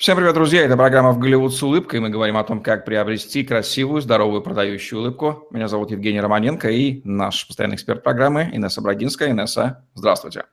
Всем привет, друзья! Это программа «В Голливуд с улыбкой». Мы говорим о том, как приобрести красивую, здоровую, продающую улыбку. Меня зовут Евгений Романенко и наш постоянный эксперт программы Инесса Брагинская. Инесса, здравствуйте.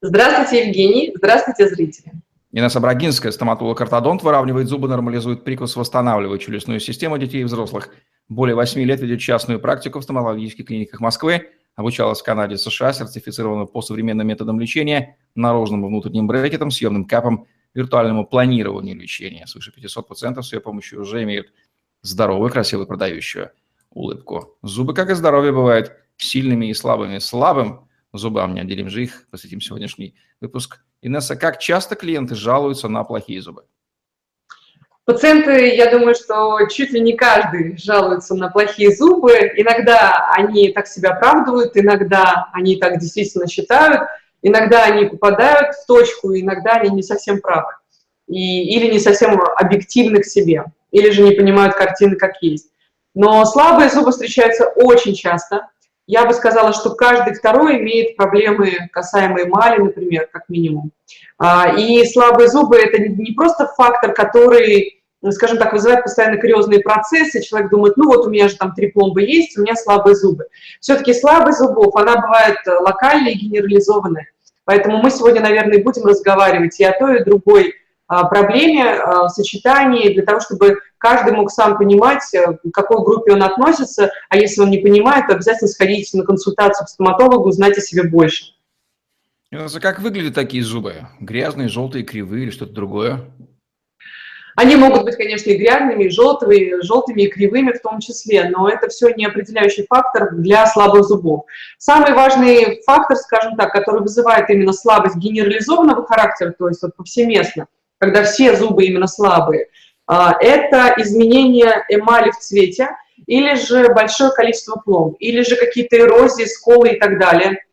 Здравствуйте, Евгений. Здравствуйте, зрители. Инесса Брагинская, стоматолог-ортодонт, выравнивает зубы, нормализует прикус, восстанавливает челюстную систему детей и взрослых. Более 8 лет ведет частную практику в стоматологических клиниках Москвы. Обучалась в Канаде, США, сертифицирована по современным методам лечения, наружным и внутренним брекетам, съемным капом – виртуальному планированию лечения. Свыше 500 пациентов с ее помощью уже имеют здоровую, красивую, продающую улыбку. Зубы, как и здоровье, бывают сильными и слабыми. Слабым зубам не отделим же их. Посвятим сегодняшний выпуск. Инесса, как часто клиенты жалуются на плохие зубы? Пациенты, я думаю, что чуть ли не каждый жалуется на плохие зубы. Иногда они так себя оправдывают, иногда они так действительно считают – Иногда они попадают в точку, иногда они не совсем правы. И, или не совсем объективны к себе, или же не понимают картины как есть. Но слабые зубы встречаются очень часто. Я бы сказала, что каждый второй имеет проблемы, касаемые эмали, например, как минимум. А, и слабые зубы – это не просто фактор, который, скажем так, вызывает постоянно кариозные процессы. Человек думает, ну вот у меня же там три пломбы есть, у меня слабые зубы. Все-таки слабость зубов, она бывает локальная и генерализованная. Поэтому мы сегодня, наверное, будем разговаривать и о той, и другой а, проблеме а, сочетании, для того, чтобы каждый мог сам понимать, э, к какой группе он относится, а если он не понимает, то обязательно сходить на консультацию к стоматологу, узнать о себе больше. Как выглядят такие зубы? Грязные, желтые, кривые или что-то другое? Они могут быть, конечно, и грязными, и желтыми, желтыми, и кривыми в том числе, но это все не определяющий фактор для слабых зубов. Самый важный фактор, скажем так, который вызывает именно слабость генерализованного характера, то есть вот повсеместно, когда все зубы именно слабые, а, это изменение эмали в цвете, или же большое количество пломб, или же какие-то эрозии, сколы и так далее –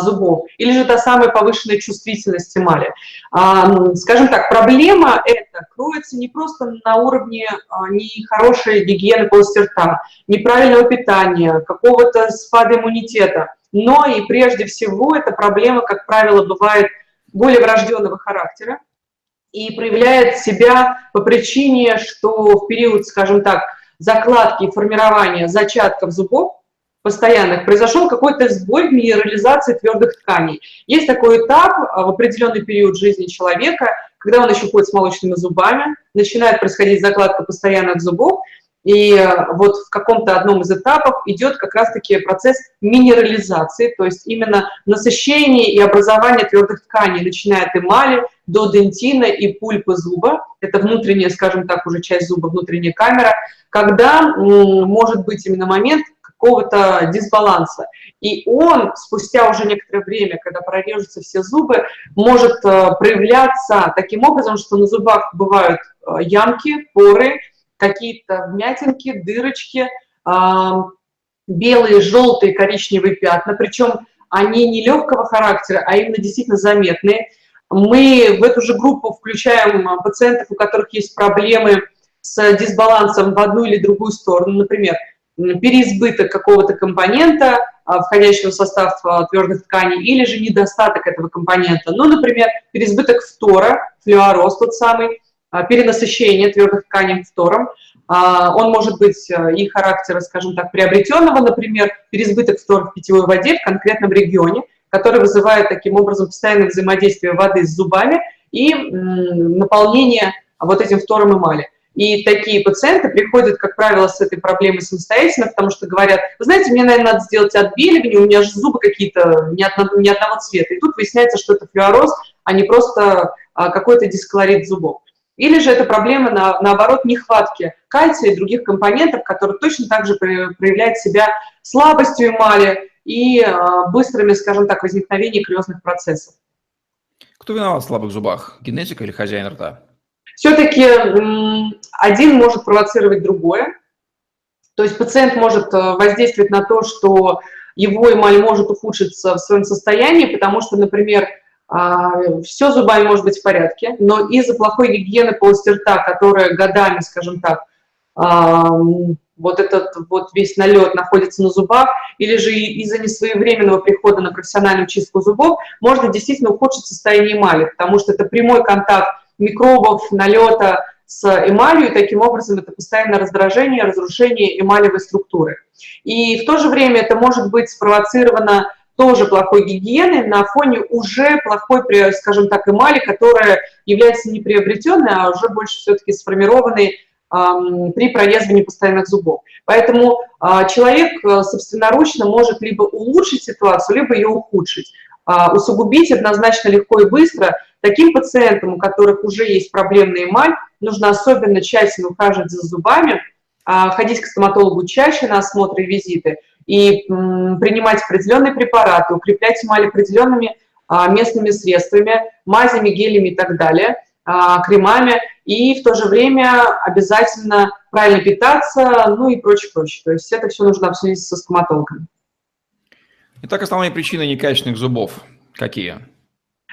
зубов, или же та самая повышенная чувствительность эмали. А, скажем так, проблема эта кроется не просто на уровне а, нехорошей гигиены полости рта, неправильного питания, какого-то спада иммунитета, но и прежде всего эта проблема, как правило, бывает более врожденного характера и проявляет себя по причине, что в период, скажем так, закладки и формирования зачатков зубов постоянных, произошел какой-то сбой в минерализации твердых тканей. Есть такой этап а, в определенный период жизни человека, когда он еще ходит с молочными зубами, начинает происходить закладка постоянных зубов, и а, вот в каком-то одном из этапов идет как раз-таки процесс минерализации, то есть именно насыщение и образование твердых тканей, начиная от эмали до дентина и пульпы зуба, это внутренняя, скажем так, уже часть зуба, внутренняя камера, когда может быть именно момент, какого-то дисбаланса. И он спустя уже некоторое время, когда прорежутся все зубы, может э, проявляться таким образом, что на зубах бывают э, ямки, поры, какие-то вмятинки, дырочки, белые, желтые, коричневые пятна, причем они не легкого характера, а именно действительно заметные. Мы в эту же группу включаем э, пациентов, у которых есть проблемы с дисбалансом в одну или другую сторону, например, переизбыток какого-то компонента, а, входящего в состав а, твердых тканей, или же недостаток этого компонента. Ну, например, переизбыток фтора, флюороз тот самый, а, перенасыщение твердых тканей фтором. Он может быть и характера, скажем так, приобретенного, например, переизбыток фтора в питьевой воде в конкретном регионе, который вызывает таким образом постоянное взаимодействие воды с зубами и наполнение вот этим фтором эмали. И такие пациенты приходят, как правило, с этой проблемой самостоятельно, потому что говорят, вы знаете, мне, наверное, надо сделать отбеливание, у меня же зубы какие-то не, одно, не одного цвета. И тут выясняется, что это флюороз, а не просто а, какой-то дисколорит зубов. Или же это проблема, на, наоборот, нехватки кальция и других компонентов, которые точно так же проявляют себя слабостью эмали и а, быстрыми, скажем так, возникновением криозных процессов. Кто виноват в слабых зубах? Генетика или хозяин рта? Все-таки один может провоцировать другое. То есть пациент может э, воздействовать на то, что его эмаль может ухудшиться в своем состоянии, потому что, например, а, все зубами может быть в порядке, но из-за плохой гигиены полости рта, которая годами, скажем так, вот этот вот весь налет находится на зубах, или же из-за несвоевременного прихода на профессиональную чистку зубов, можно действительно ухудшить состояние эмали, потому что это прямой контакт микробов, налета с эмалью, и таким образом это постоянное раздражение, разрушение эмалевой структуры. И в то же время это может быть спровоцировано тоже плохой гигиены на фоне уже плохой, скажем так, эмали, которая является не приобретенной, а уже больше все-таки сформированной при прорезывании постоянных зубов. Поэтому а, человек э, собственноручно может либо улучшить ситуацию, либо ее ухудшить. А, усугубить однозначно легко и быстро. Таким пациентам, у которых уже есть проблемная эмаль, нужно особенно тщательно ухаживать за зубами, а, ходить к стоматологу чаще на осмотры и визиты и принимать определенные препараты, укреплять эмаль определенными местными средствами, мазями, гелями и так далее – а, кремами, и в то же время обязательно правильно питаться, ну и прочее, прочее. То есть это все нужно обсудить со стоматологом. Итак, основные причины некачественных зубов какие?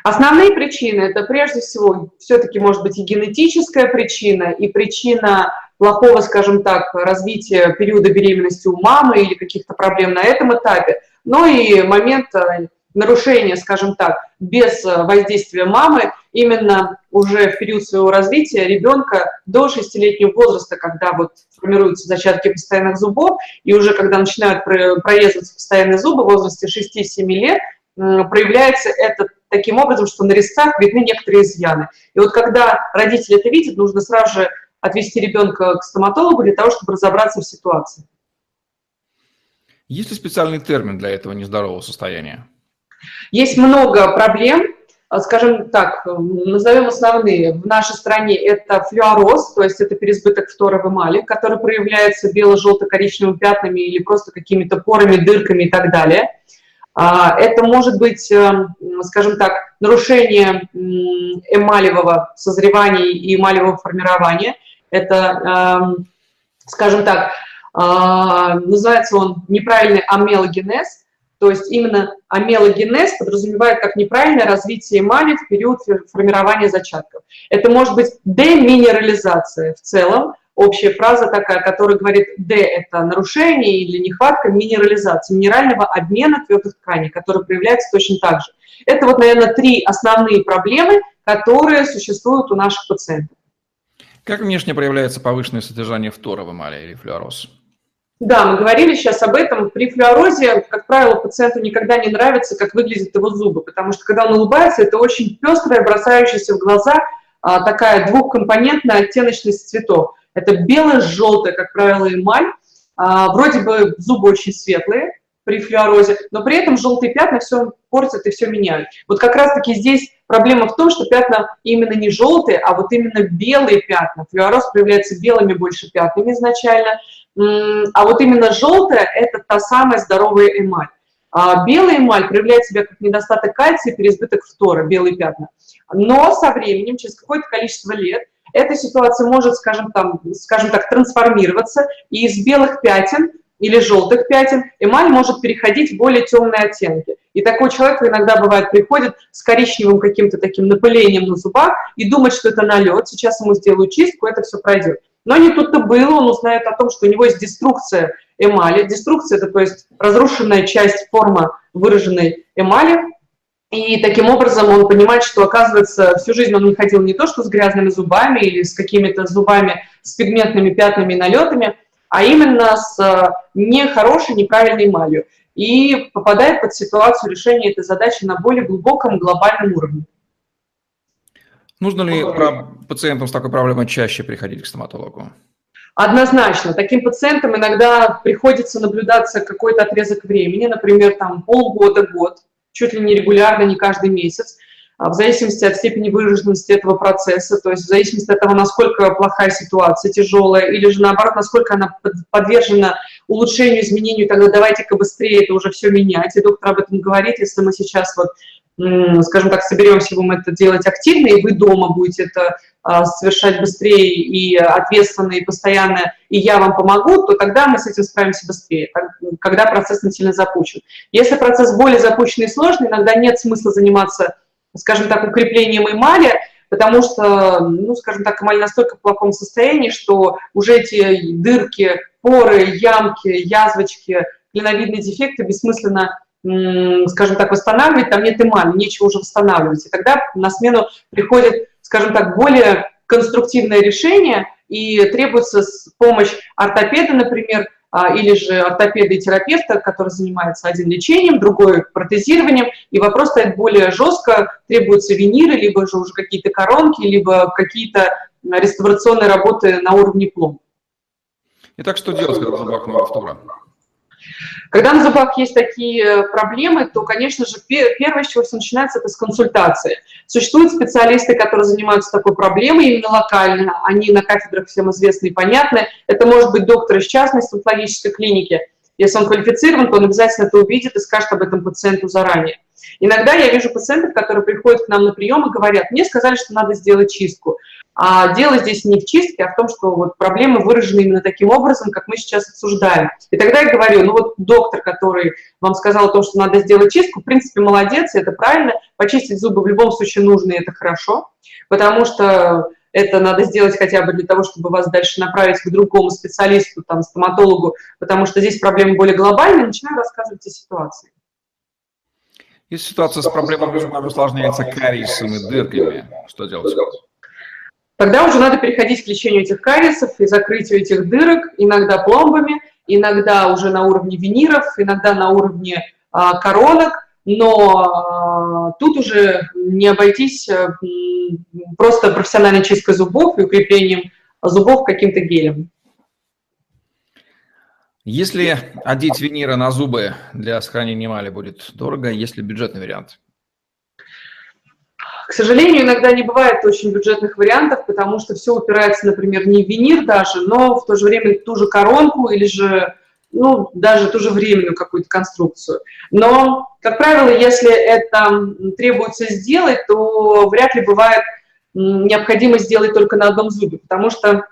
Основные причины – это прежде всего все-таки может быть и генетическая причина, и причина плохого, скажем так, развития периода беременности у мамы или каких-то проблем на этом этапе, но и момент э, нарушения, скажем так, без э, воздействия мамы, именно уже в период своего развития ребенка до 6-летнего возраста, когда вот формируются зачатки постоянных зубов, и уже когда начинают прорезываться постоянные зубы в возрасте 6-7 лет, проявляется это таким образом, что на резцах видны некоторые изъяны. И вот когда родители это видят, нужно сразу же отвести ребенка к стоматологу для того, чтобы разобраться в ситуации. Есть ли специальный термин для этого нездорового состояния? Есть много проблем, а, скажем так, назовем основные. В нашей стране это флюороз, то есть это переизбыток фтора в эмали, который проявляется бело-желто-коричневыми пятнами или просто какими-то порами, дырками и так далее. А, это может быть, э, скажем так, нарушение эмалевого созревания и эмалевого формирования. Это, эм, скажем так, а, называется он неправильный амелогенез – то есть именно амелогенез подразумевает как неправильное развитие эмали в период формирования зачатков. Это может быть деминерализация в целом, общая фраза такая, которая говорит «д» – это нарушение или нехватка минерализации, минерального обмена твердых тканей, который проявляется точно так же. Это вот, наверное, три основные проблемы, которые существуют у наших пациентов. Как внешне проявляется повышенное содержание фтора в эмали или флюороз? Да, мы говорили сейчас об этом. При флюорозе, как правило, пациенту никогда не нравится, как выглядят его зубы, потому что когда он улыбается, это очень пестрая, бросающаяся в глаза а, такая двухкомпонентная оттеночность цветов. Это белое-желтое, как правило, эмаль. А, вроде бы зубы очень светлые при флюорозе, но при этом желтые пятна все портят и все меняют. Вот как раз-таки здесь проблема в том, что пятна именно не желтые, а вот именно белые пятна. Флюороз проявляется белыми больше пятнами изначально, а вот именно желтая – это та самая здоровая эмаль. А белая эмаль проявляет себя как недостаток кальция, переизбыток фтора, белые пятна. Но со временем, через какое-то количество лет, эта ситуация может, скажем, там, скажем так, трансформироваться, и из белых пятен или желтых пятен эмаль может переходить в более темные оттенки. И такой человек иногда бывает приходит с коричневым каким-то таким напылением на зубах и думает, что это налет, сейчас ему сделаю чистку, это все пройдет. Но не тут-то было, он узнает о том, что у него есть деструкция эмали. Деструкция – это, то есть, разрушенная часть формы выраженной эмали, и таким образом он понимает, что, оказывается, всю жизнь он не ходил не то, что с грязными зубами или с какими-то зубами с пигментными пятнами и налетами, а именно с э, нехорошей, неправильной эмалью. И попадает под ситуацию решения этой задачи на более глубоком глобальном уровне. Нужно ли пациентам с такой проблемой чаще приходить к стоматологу? Однозначно. Таким пациентам иногда приходится наблюдаться какой-то отрезок времени, например, там полгода, год, чуть ли не регулярно, не каждый месяц, а в зависимости от степени выраженности этого процесса, то есть в зависимости от того, насколько плохая ситуация, тяжелая, или же наоборот, насколько она подвержена улучшению, изменению, тогда давайте-ка быстрее это уже все менять. И доктор об этом говорит, если мы сейчас вот скажем так, соберемся, будем это делать активно, и вы дома будете это а, совершать быстрее и ответственно, и постоянно, и я вам помогу, то тогда мы с этим справимся быстрее, когда процесс не сильно запущен. Если процесс более запущенный и сложный, иногда нет смысла заниматься, скажем так, укреплением эмали, потому что, ну, скажем так, эмаль настолько в плохом состоянии, что уже эти дырки, поры, ямки, язвочки, клиновидные дефекты бессмысленно скажем так, восстанавливать, там нет эмали, нечего уже восстанавливать. И тогда на смену приходит, скажем так, более конструктивное решение, и требуется помощь ортопеда, например, а, или же ортопеда и терапевта, который занимается один лечением, другой протезированием, и вопрос стоит более жестко, требуются виниры, либо же уже какие-то коронки, либо какие-то реставрационные работы на уровне пломб. Итак, что делать, когда зубах много фтора? Когда на зубах есть такие э, проблемы, то, конечно же, первое, с чего все начинается, это с консультации. Существуют специалисты, которые занимаются такой проблемой именно локально, они на кафедрах всем известны и понятны. Это может быть доктор из частной стоматологической клиники. Если он квалифицирован, то он обязательно это увидит и скажет об этом пациенту заранее. Иногда я вижу пациентов, которые приходят к нам на прием и говорят, мне сказали, что надо сделать чистку. А дело здесь не в чистке, а в том, что вот проблемы выражены именно таким образом, как мы сейчас обсуждаем. И тогда я говорю, ну вот доктор, который вам сказал о том, что надо сделать чистку, в принципе, молодец, это правильно. Почистить зубы в любом случае нужно, и это хорошо, потому что это надо сделать хотя бы для того, чтобы вас дальше направить к другому специалисту, там, стоматологу, потому что здесь проблема более глобальная, начинаю рассказывать о ситуации. Если ситуация с проблемами усложняется кариесом и дырками, что делать? Тогда уже надо переходить к лечению этих кариесов и закрытию этих дырок, иногда пломбами, иногда уже на уровне виниров, иногда на уровне а, коронок, но а, тут уже не обойтись а, просто профессиональной чисткой зубов и укреплением зубов каким-то гелем. Если одеть виниры на зубы для сохранения эмали будет дорого, если бюджетный вариант? К сожалению, иногда не бывает очень бюджетных вариантов, потому что все упирается, например, не в винир даже, но в то же время ту же коронку или же ну, даже ту же временную какую-то конструкцию. Но, как правило, если это требуется сделать, то вряд ли бывает необходимо сделать только на одном зубе, потому что,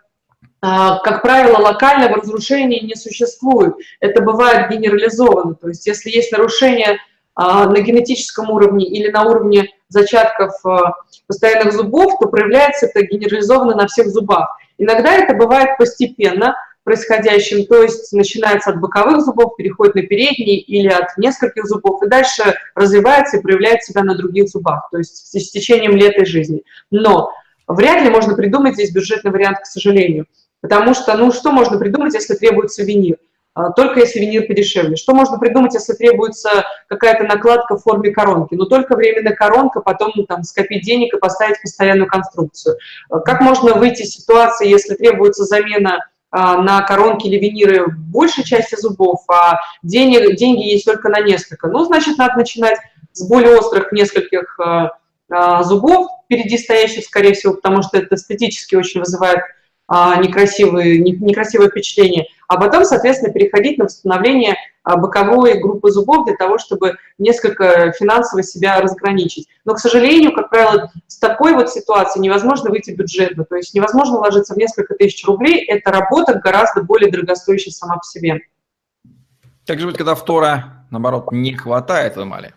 а, как правило, локального разрушения не существует. Это бывает генерализовано. То есть если есть нарушение а, на генетическом уровне или на уровне зачатков а, постоянных зубов, то проявляется это генерализованно на всех зубах. Иногда это бывает постепенно происходящим, то есть начинается от боковых зубов, переходит на передние или от нескольких зубов, и дальше развивается и проявляет себя на других зубах, то есть с течением лет и жизни. Но вряд ли можно придумать здесь бюджетный вариант, к сожалению. Потому что, ну, что можно придумать, если требуется винир? А, только если винир подешевле. Что можно придумать, если требуется какая-то накладка в форме коронки? Ну, только временная коронка, потом ну, там, скопить денег и поставить постоянную конструкцию. А, как можно выйти из ситуации, если требуется замена а, на коронки или виниры большей части зубов, а денег, деньги есть только на несколько? Ну, значит, надо начинать с более острых нескольких зубов впереди стоящих, скорее всего, потому что это эстетически очень вызывает некрасивые, некрасивое впечатление, а потом, соответственно, переходить на восстановление а, боковой группы зубов для того, чтобы несколько финансово себя разграничить. Но, к сожалению, как правило, с такой вот ситуацией невозможно выйти бюджетно, то есть невозможно ложиться в несколько тысяч рублей, эта работа гораздо более дорогостоящая сама по себе. Как же быть, когда втора, наоборот, не хватает в эмали?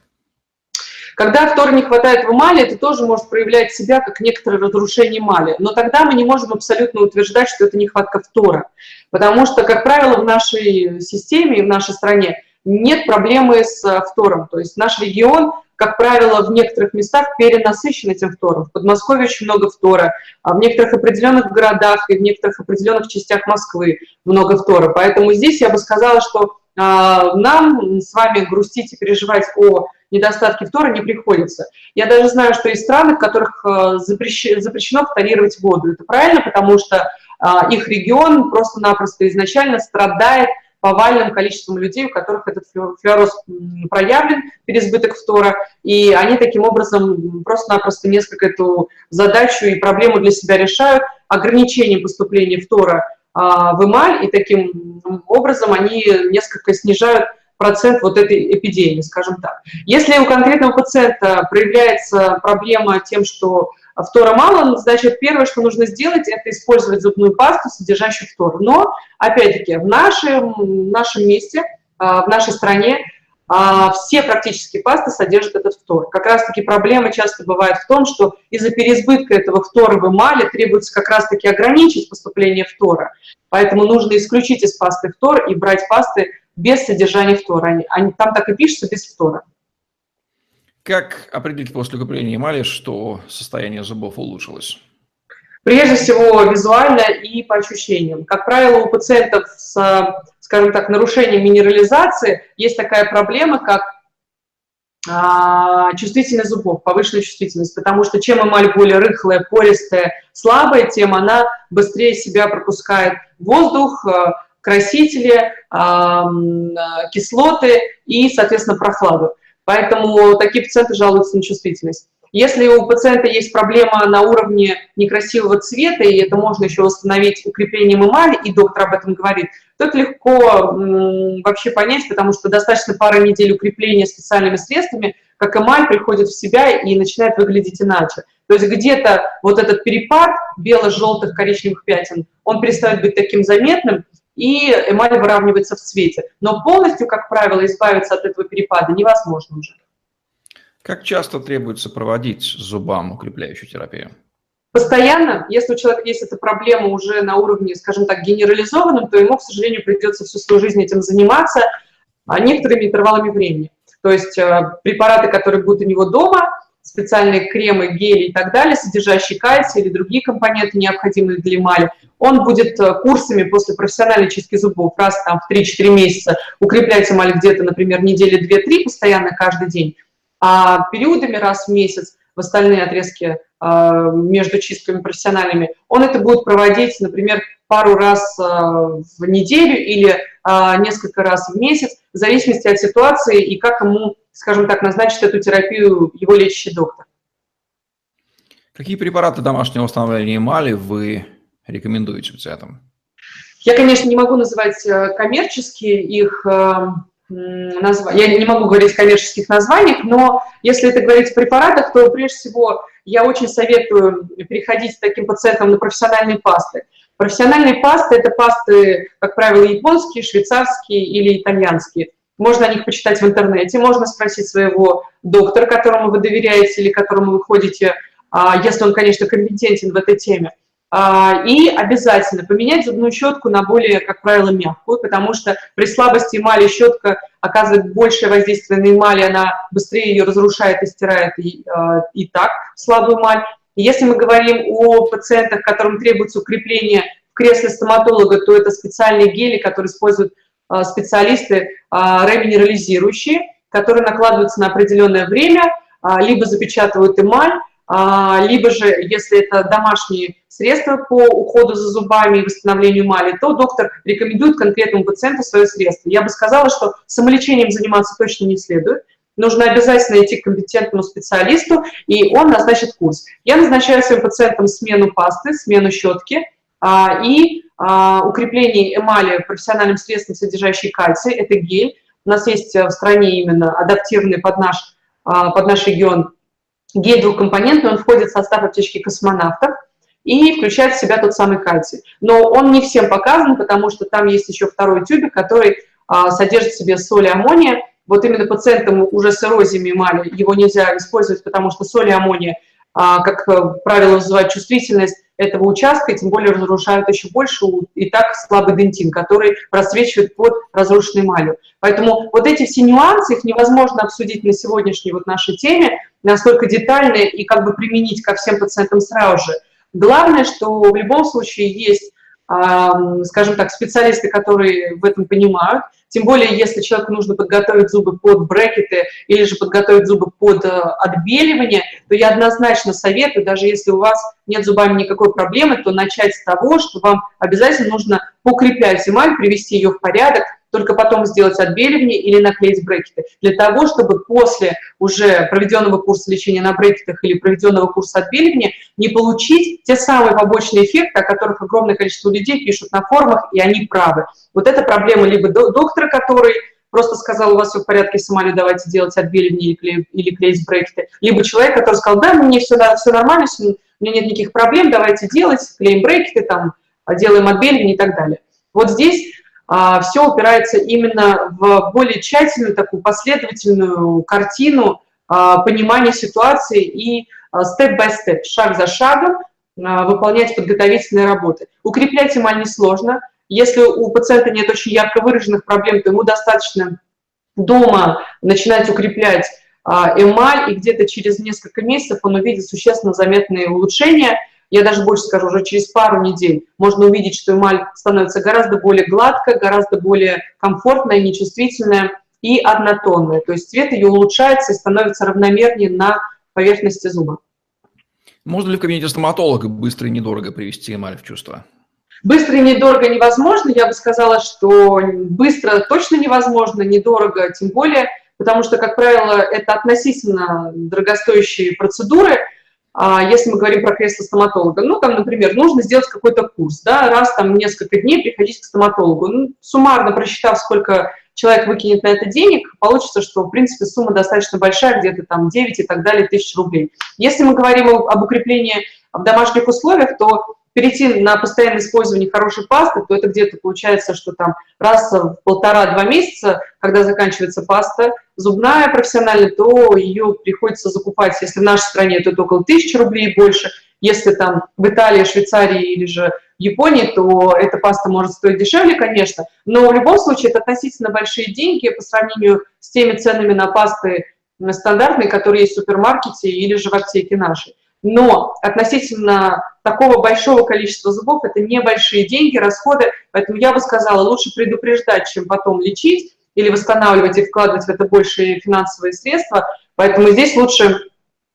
Когда фтора не хватает в эмали, это тоже может проявлять себя как некоторое разрушение эмали. Но тогда мы не можем абсолютно утверждать, что это нехватка фтора. Потому что, как правило, в нашей системе и в нашей стране нет проблемы с э, фтором. То есть наш регион, как правило, в некоторых местах перенасыщен этим фтором. В Подмосковье очень много фтора, а в некоторых определенных городах и в некоторых определенных частях Москвы много фтора. Поэтому здесь я бы сказала, что а, нам с вами грустить и переживать о недостатке фтора не приходится. Я даже знаю, что есть страны, в которых э, запрещено фторировать воду. Это правильно, потому что а, их регион просто-напросто изначально страдает повальным количеством людей, у которых этот флюороз проявлен, переизбыток фтора, и они таким образом просто-напросто несколько эту задачу и проблему для себя решают, ограничение поступления фтора а, в эмаль, и таким образом они несколько снижают процент вот этой эпидемии, скажем так. Если у конкретного пациента проявляется проблема тем, что фтора мало, значит, первое, что нужно сделать, это использовать зубную пасту, содержащую фтор. Но, опять-таки, в нашем, в нашем месте, а, в нашей стране а, все практически пасты содержат этот фтор. Как раз-таки проблема часто бывает в том, что из-за переизбытка этого фтора в эмали требуется как раз-таки ограничить поступление фтора. Поэтому нужно исключить из пасты фтор и брать пасты без содержания фтора. Они, они, там так и пишется без фтора. Как определить после укрепления эмали, что состояние зубов улучшилось? Прежде всего визуально и по ощущениям. Как правило, у пациентов с, скажем так, нарушением минерализации есть такая проблема, как а, чувствительность зубов, повышенная чувствительность, потому что чем эмаль более рыхлая, пористая, слабая, тем она быстрее себя пропускает воздух, а, красители, кислоты и, соответственно, прохладу. Поэтому такие пациенты жалуются на чувствительность. Если у пациента есть проблема на уровне некрасивого цвета, и это можно еще восстановить укреплением эмали, и доктор об этом говорит, то это легко вообще понять, потому что достаточно пары недель укрепления специальными средствами, как эмаль приходит в себя и начинает выглядеть иначе. То есть где-то вот этот перепад бело-желтых коричневых пятен, он перестает быть таким заметным, и эмаль выравнивается в цвете. Но полностью, как правило, избавиться от этого перепада невозможно уже. Как часто требуется проводить зубам укрепляющую терапию? Постоянно, если у человека есть эта проблема уже на уровне, скажем так, генерализованном, то ему, к сожалению, придется всю свою жизнь этим заниматься а некоторыми интервалами времени. То есть э, препараты, которые будут у него дома, специальные кремы, гели и так далее, содержащие кальций или другие компоненты, необходимые для эмали, он будет э, курсами после профессиональной чистки зубов раз там, в 3-4 месяца укреплять эмаль где-то, например, недели 2-3 постоянно каждый день, а периодами раз в месяц в остальные отрезки между чистками профессиональными, он это будет проводить, например, пару раз а, в неделю или а, несколько раз в месяц, в зависимости от ситуации и как ему, скажем так, назначит эту терапию его лечащий доктор. Какие препараты домашнего восстановления эмали вы рекомендуете пациентам? Я, конечно, не могу называть э, коммерческие их названия. Я не могу говорить о коммерческих названиях, но если это говорить о препаратах, то прежде всего я очень советую переходить таким пациентам на профессиональные пасты. Профессиональные пасты – это пасты, как правило, японские, швейцарские или итальянские. Можно о них почитать в интернете, можно спросить своего доктора, которому вы доверяете или которому вы ходите, а, если он, конечно, компетентен в этой теме. А, и обязательно поменять зубную щетку на более, как правило, мягкую, потому что при слабости эмали щетка оказывает большее воздействие на эмали, она быстрее ее разрушает и стирает и, а, и так слабую эмаль. Если мы говорим о пациентах, которым требуется укрепление в кресле стоматолога, то это специальные гели, которые используют а, специалисты реминерализирующие, которые накладываются на определенное время, либо запечатывают эмаль, либо же, если это домашние средства по уходу за зубами и восстановлению эмали, то доктор рекомендует конкретному пациенту свое средство. Я бы сказала, что самолечением заниматься точно не следует. Нужно обязательно идти к компетентному специалисту, и он назначит курс. Я назначаю своим пациентам смену пасты, смену щетки а, и а, укрепление эмали профессиональным средством, содержащий кальций. Это гель. У нас есть в стране именно адаптированный под наш, а, под наш регион гель двухкомпонентный, он входит в состав аптечки космонавтов и включает в себя тот самый кальций. Но он не всем показан, потому что там есть еще второй тюбик, который а, содержит в себе соль и аммония. Вот именно пациентам уже с эрозией эмали его нельзя использовать, потому что соль и аммония, а, как правило, вызывают чувствительность этого участка, и тем более разрушают еще больше и так слабый дентин, который просвечивает под разрушенной эмалью. Поэтому вот эти все нюансы, их невозможно обсудить на сегодняшней вот нашей теме настолько детально и как бы применить ко всем пациентам сразу же – Главное, что в любом случае есть, скажем так, специалисты, которые в этом понимают, тем более, если человеку нужно подготовить зубы под брекеты или же подготовить зубы под э, отбеливание, то я однозначно советую, даже если у вас нет зубами никакой проблемы, то начать с того, что вам обязательно нужно покреплять эмаль, привести ее в порядок, только потом сделать отбеливание или наклеить брекеты. Для того, чтобы после уже проведенного курса лечения на брекетах или проведенного курса отбеливания не получить те самые побочные эффекты, о которых огромное количество людей пишут на форумах, и они правы. Вот эта проблема либо доктора, который просто сказал, у вас все в порядке с эмалью, давайте делать отбеливание или, клей, или клеить брекеты. Либо человек, который сказал, да, мне все, все нормально, все, у меня нет никаких проблем, давайте делать, клеим брекеты, там, делаем отбеливание и так далее. Вот здесь а, все упирается именно в более тщательную такую последовательную картину а, понимания ситуации и степ-бай-степ, шаг за шагом а, выполнять подготовительные работы. Укреплять эмаль несложно. Если у пациента нет очень ярко выраженных проблем, то ему достаточно дома начинать укреплять эмаль, и где-то через несколько месяцев он увидит существенно заметные улучшения. Я даже больше скажу, уже через пару недель можно увидеть, что эмаль становится гораздо более гладкой, гораздо более комфортная, нечувствительная и однотонная. То есть цвет ее улучшается и становится равномернее на поверхности зуба. Можно ли в кабинете стоматолога быстро и недорого привести эмаль в чувство? Быстро и недорого невозможно. Я бы сказала, что быстро точно невозможно, недорого тем более, потому что, как правило, это относительно дорогостоящие процедуры. А если мы говорим про кресло стоматолога, ну, там, например, нужно сделать какой-то курс, да, раз там несколько дней приходить к стоматологу. Ну, суммарно просчитав, сколько человек выкинет на это денег, получится, что, в принципе, сумма достаточно большая, где-то там 9 и так далее тысяч рублей. Если мы говорим об укреплении в домашних условиях, то перейти на постоянное использование хорошей пасты, то это где-то получается, что там раз в полтора-два месяца, когда заканчивается паста зубная профессиональная, то ее приходится закупать, если в нашей стране, то это около тысячи рублей больше, если там в Италии, Швейцарии или же Японии, то эта паста может стоить дешевле, конечно, но в любом случае это относительно большие деньги по сравнению с теми ценами на пасты стандартные, которые есть в супермаркете или же в аптеке нашей. Но относительно такого большого количества зубов это небольшие деньги, расходы, поэтому я бы сказала, лучше предупреждать, чем потом лечить или восстанавливать и вкладывать в это большие финансовые средства. Поэтому здесь лучше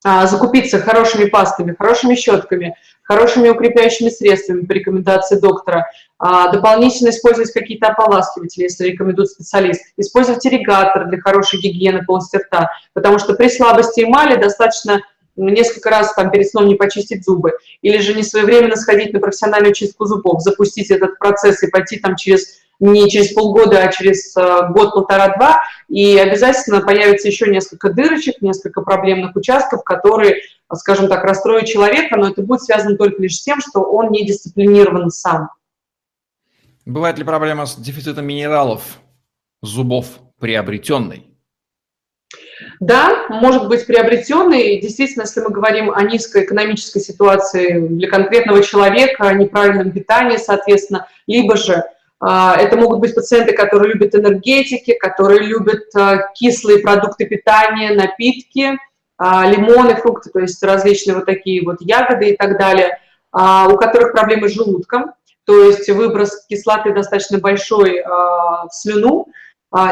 а, закупиться хорошими пастами, хорошими щетками, хорошими укрепляющими средствами по рекомендации доктора, а, дополнительно использовать какие-то ополаскиватели, если рекомендует специалист, использовать ирригатор для хорошей гигиены полости рта, потому что при слабости эмали достаточно несколько раз там перед сном не почистить зубы, или же не своевременно сходить на профессиональную чистку зубов, запустить этот процесс и пойти там через не через полгода, а через э, год, полтора-два, и обязательно появится еще несколько дырочек, несколько проблемных участков, которые, скажем так, расстроят человека, но это будет связано только лишь с тем, что он не дисциплинирован сам. Бывает ли проблема с дефицитом минералов зубов приобретенной? Да, может быть приобретенный. Действительно, если мы говорим о низкой экономической ситуации для конкретного человека, о неправильном питании, соответственно, либо же а, это могут быть пациенты, которые любят энергетики, которые любят а, кислые продукты питания, напитки, а, лимоны, фрукты, то есть различные вот такие вот ягоды и так далее, у которых проблемы с желудком, то есть выброс кислоты достаточно большой в слюну,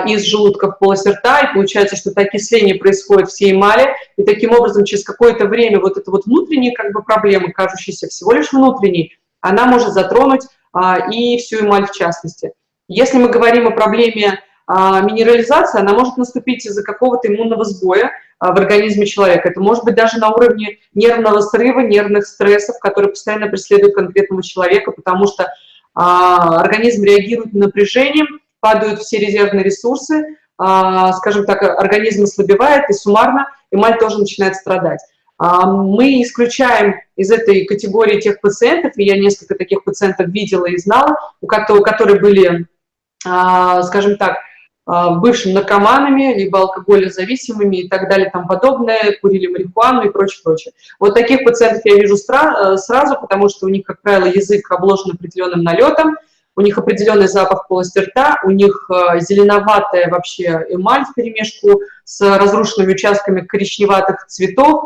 из желудка в полость рта, и получается, что это окисление происходит всей эмали, и таким образом через какое-то время вот эта вот внутренняя как бы проблема, кажущаяся всего лишь внутренней, она может затронуть а, и всю эмаль в частности. Если мы говорим о проблеме а, минерализации, она может наступить из-за какого-то иммунного сбоя в организме человека. Это может быть даже на уровне нервного срыва, нервных стрессов, которые постоянно преследуют конкретного человека, потому что организм реагирует на напряжение, падают все резервные ресурсы, а, скажем так, организм ослабевает, и суммарно эмаль тоже начинает страдать. А, мы исключаем из этой категории тех пациентов, и я несколько таких пациентов видела и знала, у которые были, а, скажем так, бывшими наркоманами, либо алкоголезависимыми и так далее тому подобное, курили марихуану и прочее, прочее. Вот таких пациентов я вижу э, сразу, потому что у них, как правило, язык обложен определенным налетом, у них определенный запах полости рта, у них э, зеленоватая вообще эмаль в перемешку с разрушенными участками коричневатых цветов.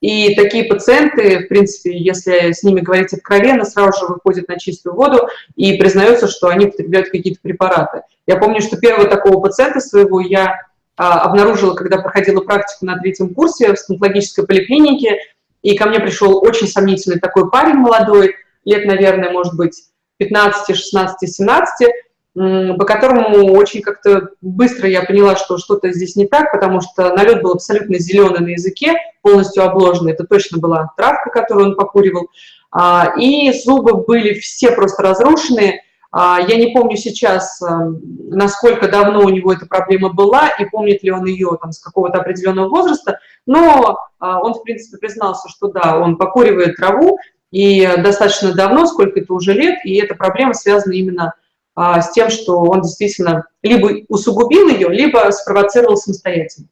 И такие пациенты, в принципе, если с ними говорить откровенно, сразу же выходят на чистую воду и признаются, что они потребляют какие-то препараты. Я помню, что первого такого пациента своего я а, обнаружила, когда проходила практику на третьем курсе в стоматологической поликлинике, и ко мне пришел очень сомнительный такой парень молодой, лет, наверное, может быть, 15, 16, 17, по которому очень как-то быстро я поняла, что что-то здесь не так, потому что налет был абсолютно зеленый на языке, полностью обложенный. Это точно была травка, которую он покуривал. А, и зубы были все просто разрушенные. А, я не помню сейчас, а, насколько давно у него эта проблема была, и помнит ли он ее там, с какого-то определенного возраста, но он, в принципе, признался, что да, он покуривает траву, и достаточно давно, сколько это уже лет, и эта проблема связана именно а, с тем, что он действительно либо усугубил ее, либо спровоцировал самостоятельно.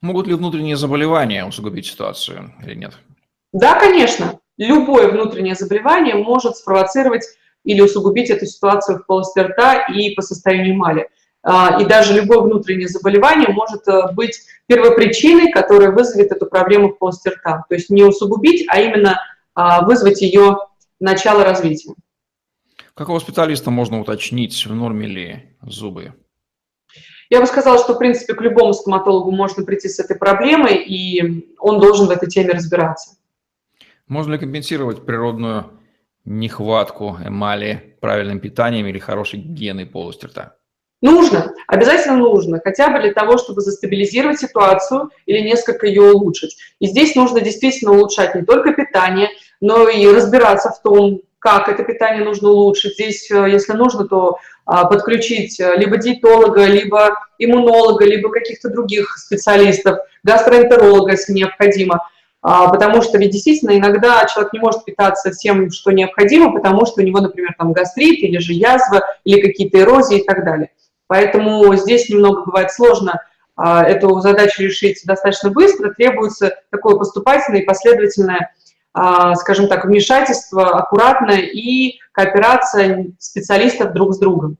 Могут ли внутренние заболевания усугубить ситуацию или нет? Да, конечно. Любое внутреннее заболевание может спровоцировать или усугубить эту ситуацию в полости рта и по состоянию эмали. а, и даже любое внутреннее заболевание может э, быть первопричиной, которая вызовет эту проблему в полости рта. То есть не усугубить, а именно вызвать ее начало развития. Какого специалиста можно уточнить, в норме ли зубы? Я бы сказала, что, в принципе, к любому стоматологу можно прийти с этой проблемой, и он должен в этой теме разбираться. Можно ли компенсировать природную нехватку эмали правильным питанием или хорошей гигиеной полости рта? Нужно, обязательно нужно, хотя бы для того, чтобы застабилизировать ситуацию или несколько ее улучшить. И здесь нужно действительно улучшать не только питание, но и разбираться в том, как это питание нужно улучшить. Здесь, э, если нужно, то а, подключить э, либо диетолога, либо иммунолога, либо каких-то других специалистов, гастроэнтеролога, если необходимо. А, потому что ведь действительно иногда человек не может питаться всем, что необходимо, потому что у него, например, там гастрит или же язва, или какие-то эрозии и так далее. Поэтому здесь немного бывает сложно а, эту задачу решить достаточно быстро, требуется такое поступательное и последовательное, а, скажем так, вмешательство, аккуратное и кооперация специалистов друг с другом.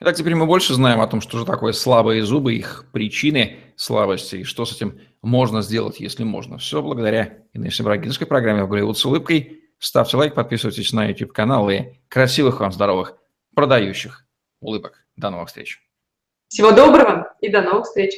Итак, теперь мы больше знаем о том, что же такое слабые зубы, их причины слабости и что с этим можно сделать, если можно. Все благодаря Инессе Брагинской программе «В Голливуд с улыбкой». Ставьте лайк, подписывайтесь на YouTube-канал и красивых вам, здоровых, продающих улыбок. До новых встреч. Всего доброго и до новых встреч.